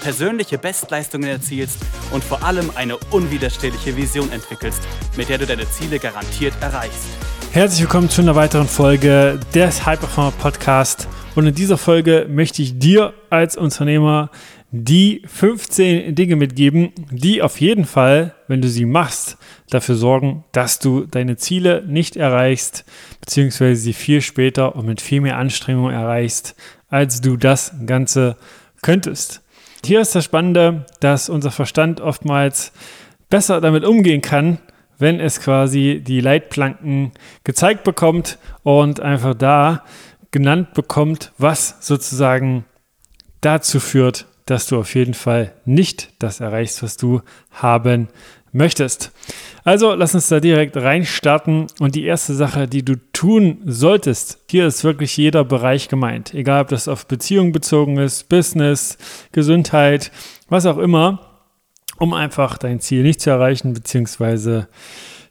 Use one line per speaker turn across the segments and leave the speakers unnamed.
persönliche Bestleistungen erzielst und vor allem eine unwiderstehliche Vision entwickelst, mit der du deine Ziele garantiert erreichst.
Herzlich willkommen zu einer weiteren Folge des High Performer Podcast. Und in dieser Folge möchte ich dir als Unternehmer die 15 Dinge mitgeben, die auf jeden Fall, wenn du sie machst, dafür sorgen, dass du deine Ziele nicht erreichst, beziehungsweise sie viel später und mit viel mehr Anstrengung erreichst, als du das Ganze könntest. Hier ist das Spannende, dass unser Verstand oftmals besser damit umgehen kann, wenn es quasi die Leitplanken gezeigt bekommt und einfach da genannt bekommt, was sozusagen dazu führt, dass du auf jeden Fall nicht das erreichst, was du haben möchtest. Also lass uns da direkt reinstarten und die erste Sache, die du tun solltest, hier ist wirklich jeder Bereich gemeint, egal ob das auf Beziehungen bezogen ist, Business, Gesundheit, was auch immer, um einfach dein Ziel nicht zu erreichen, beziehungsweise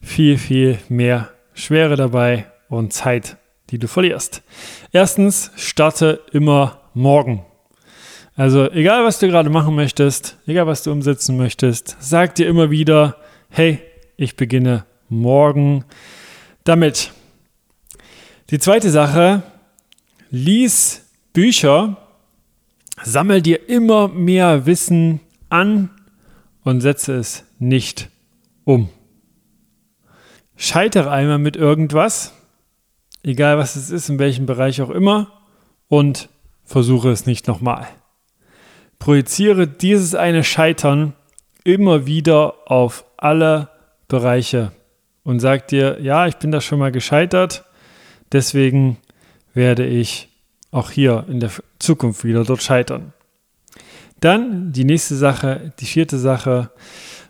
viel, viel mehr Schwere dabei und Zeit, die du verlierst. Erstens, starte immer morgen. Also egal, was du gerade machen möchtest, egal, was du umsetzen möchtest, sag dir immer wieder, hey, ich beginne morgen damit. Die zweite Sache, lies Bücher, sammel dir immer mehr Wissen an und setze es nicht um. Scheitere einmal mit irgendwas, egal was es ist, in welchem Bereich auch immer, und versuche es nicht nochmal. Projiziere dieses eine Scheitern immer wieder auf alle Bereiche und sag dir, ja, ich bin da schon mal gescheitert, deswegen werde ich auch hier in der Zukunft wieder dort scheitern. Dann die nächste Sache, die vierte Sache,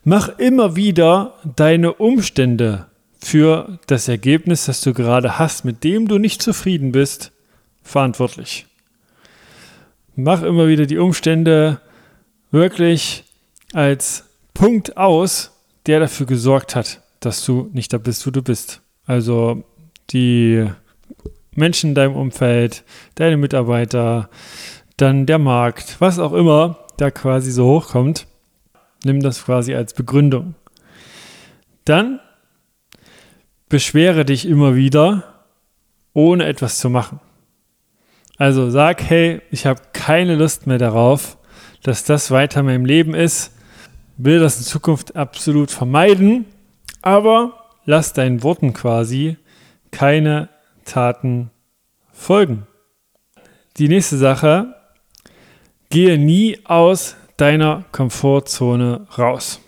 mach immer wieder deine Umstände für das Ergebnis, das du gerade hast, mit dem du nicht zufrieden bist, verantwortlich. Mach immer wieder die Umstände wirklich als Punkt aus, der dafür gesorgt hat, dass du nicht da bist, wo du bist. Also die Menschen in deinem Umfeld, deine Mitarbeiter, dann der Markt, was auch immer da quasi so hochkommt, nimm das quasi als Begründung. Dann beschwere dich immer wieder, ohne etwas zu machen. Also sag, hey, ich habe keine Lust mehr darauf, dass das weiter in meinem Leben ist, will das in Zukunft absolut vermeiden, aber lass deinen Worten quasi keine Taten folgen. Die nächste Sache, gehe nie aus deiner Komfortzone raus.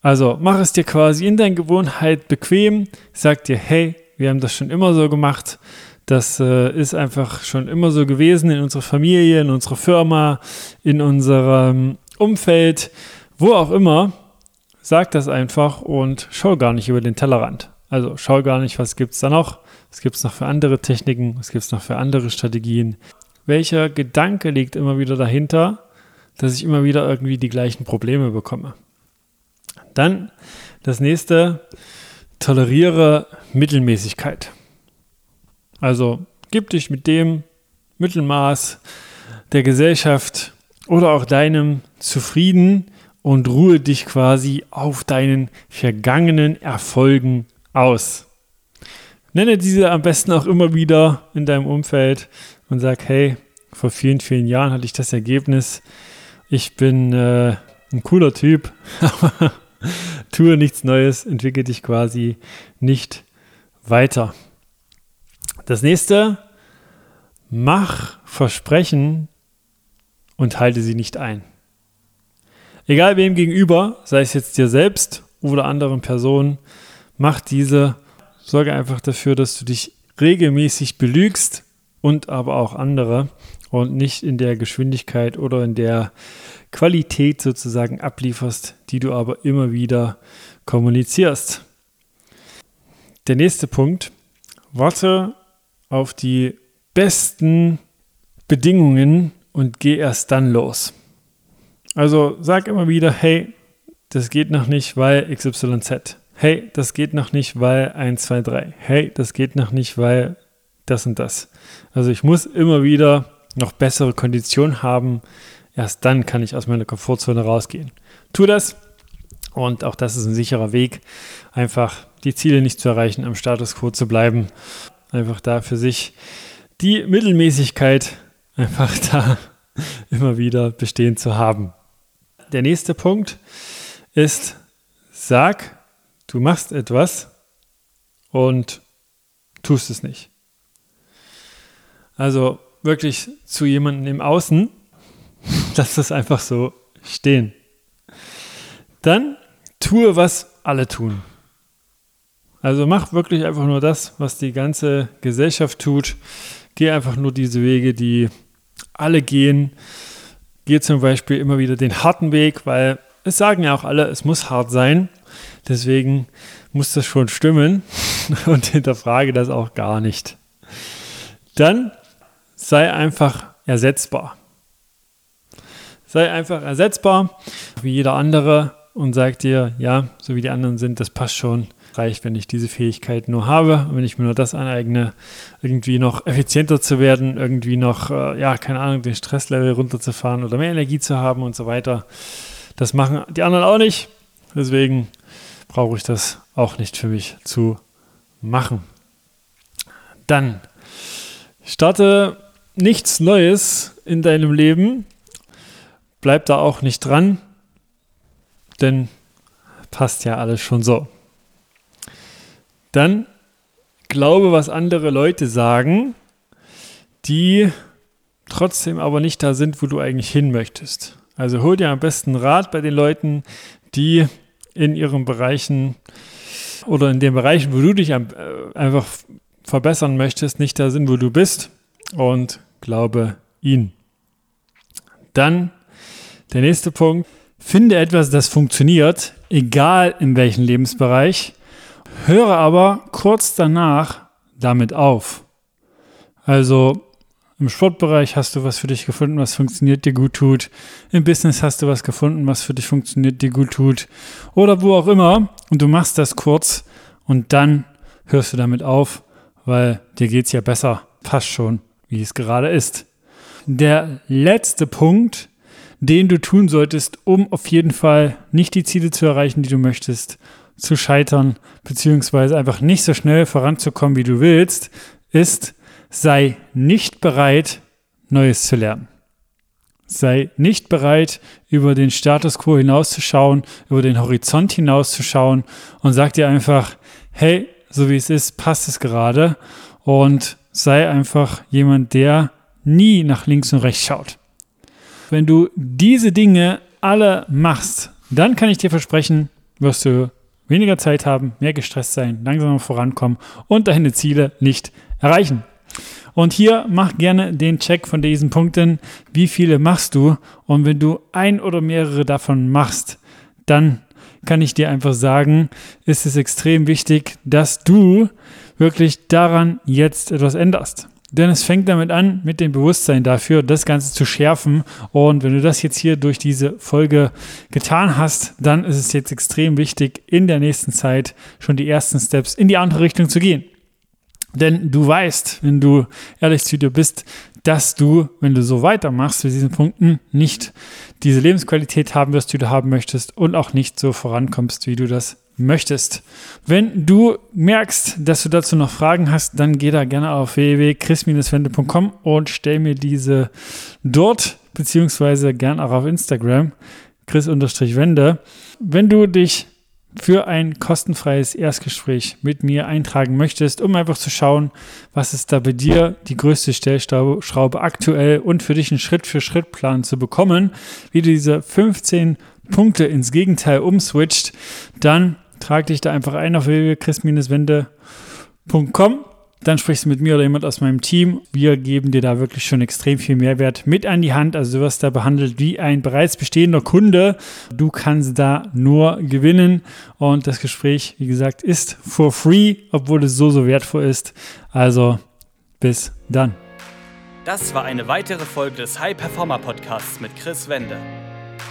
Also mach es dir quasi in deiner Gewohnheit bequem, sag dir, hey, wir haben das schon immer so gemacht, das äh, ist einfach schon immer so gewesen in unserer Familie, in unserer Firma, in unserem Umfeld, wo auch immer. Sag das einfach und schau gar nicht über den Tellerrand. Also schau gar nicht, was gibt es da noch, was gibt es noch für andere Techniken, was gibt es noch für andere Strategien. Welcher Gedanke liegt immer wieder dahinter, dass ich immer wieder irgendwie die gleichen Probleme bekomme. Dann das nächste, toleriere Mittelmäßigkeit. Also gib dich mit dem Mittelmaß der Gesellschaft oder auch deinem zufrieden und ruhe dich quasi auf deinen vergangenen Erfolgen aus. Nenne diese am besten auch immer wieder in deinem Umfeld und sag, hey, vor vielen, vielen Jahren hatte ich das Ergebnis. Ich bin äh, ein cooler Typ, aber tue nichts Neues, entwickle dich quasi nicht weiter. Das nächste, mach Versprechen und halte sie nicht ein. Egal wem gegenüber, sei es jetzt dir selbst oder anderen Personen, mach diese, sorge einfach dafür, dass du dich regelmäßig belügst und aber auch andere und nicht in der Geschwindigkeit oder in der Qualität sozusagen ablieferst, die du aber immer wieder kommunizierst. Der nächste Punkt, warte auf die besten Bedingungen und geh erst dann los. Also sag immer wieder, hey, das geht noch nicht, weil XYZ. Hey, das geht noch nicht, weil 1, 2, 3. Hey, das geht noch nicht, weil das und das. Also ich muss immer wieder noch bessere Konditionen haben. Erst dann kann ich aus meiner Komfortzone rausgehen. Tu das und auch das ist ein sicherer Weg, einfach die Ziele nicht zu erreichen, am Status quo zu bleiben. Einfach da für sich die Mittelmäßigkeit einfach da immer wieder bestehen zu haben. Der nächste Punkt ist, sag, du machst etwas und tust es nicht. Also wirklich zu jemandem im Außen, lass das einfach so stehen. Dann tue, was alle tun. Also mach wirklich einfach nur das, was die ganze Gesellschaft tut. Geh einfach nur diese Wege, die alle gehen. Geh zum Beispiel immer wieder den harten Weg, weil es sagen ja auch alle, es muss hart sein. Deswegen muss das schon stimmen und hinterfrage das auch gar nicht. Dann sei einfach ersetzbar. Sei einfach ersetzbar, wie jeder andere und sagt dir, ja, so wie die anderen sind, das passt schon. Reicht, wenn ich diese Fähigkeit nur habe, wenn ich mir nur das aneigne, irgendwie noch effizienter zu werden, irgendwie noch, äh, ja, keine Ahnung, den Stresslevel runterzufahren oder mehr Energie zu haben und so weiter. Das machen die anderen auch nicht. Deswegen brauche ich das auch nicht für mich zu machen. Dann starte nichts Neues in deinem Leben. Bleib da auch nicht dran denn passt ja alles schon so. Dann glaube, was andere Leute sagen, die trotzdem aber nicht da sind, wo du eigentlich hin möchtest. Also hol dir am besten Rat bei den Leuten, die in ihren Bereichen oder in den Bereichen, wo du dich äh, einfach verbessern möchtest, nicht da sind, wo du bist und glaube ihnen. Dann der nächste Punkt, Finde etwas, das funktioniert, egal in welchem Lebensbereich, höre aber kurz danach damit auf. Also im Sportbereich hast du was für dich gefunden, was funktioniert, dir gut tut. Im Business hast du was gefunden, was für dich funktioniert, dir gut tut. Oder wo auch immer. Und du machst das kurz und dann hörst du damit auf, weil dir geht es ja besser. Passt schon, wie es gerade ist. Der letzte Punkt den du tun solltest, um auf jeden Fall nicht die Ziele zu erreichen, die du möchtest, zu scheitern, beziehungsweise einfach nicht so schnell voranzukommen, wie du willst, ist, sei nicht bereit, Neues zu lernen. Sei nicht bereit, über den Status quo hinauszuschauen, über den Horizont hinauszuschauen und sag dir einfach, hey, so wie es ist, passt es gerade und sei einfach jemand, der nie nach links und rechts schaut. Wenn du diese Dinge alle machst, dann kann ich dir versprechen, wirst du weniger Zeit haben, mehr gestresst sein, langsamer vorankommen und deine Ziele nicht erreichen. Und hier mach gerne den Check von diesen Punkten. Wie viele machst du? Und wenn du ein oder mehrere davon machst, dann kann ich dir einfach sagen, ist es extrem wichtig, dass du wirklich daran jetzt etwas änderst. Denn es fängt damit an, mit dem Bewusstsein dafür, das Ganze zu schärfen. Und wenn du das jetzt hier durch diese Folge getan hast, dann ist es jetzt extrem wichtig, in der nächsten Zeit schon die ersten Steps in die andere Richtung zu gehen. Denn du weißt, wenn du ehrlich zu dir bist, dass du, wenn du so weitermachst mit diesen Punkten, nicht diese Lebensqualität haben wirst, die du haben möchtest und auch nicht so vorankommst, wie du das möchtest. Wenn du merkst, dass du dazu noch Fragen hast, dann geh da gerne auf www.chris-wende.com und stell mir diese dort, beziehungsweise gern auch auf Instagram, chris-wende. Wenn du dich für ein kostenfreies Erstgespräch mit mir eintragen möchtest, um einfach zu schauen, was ist da bei dir die größte Stellschraube aktuell und für dich einen Schritt-für-Schritt-Plan zu bekommen, wie du diese 15 Punkte ins Gegenteil umswitcht, dann trag dich da einfach ein auf www.chris-wende.com. dann sprichst du mit mir oder jemand aus meinem Team. Wir geben dir da wirklich schon extrem viel Mehrwert mit an die Hand. Also du wirst da behandelt wie ein bereits bestehender Kunde. Du kannst da nur gewinnen und das Gespräch, wie gesagt, ist for free, obwohl es so, so wertvoll ist. Also bis dann.
Das war eine weitere Folge des High Performer Podcasts mit Chris Wende.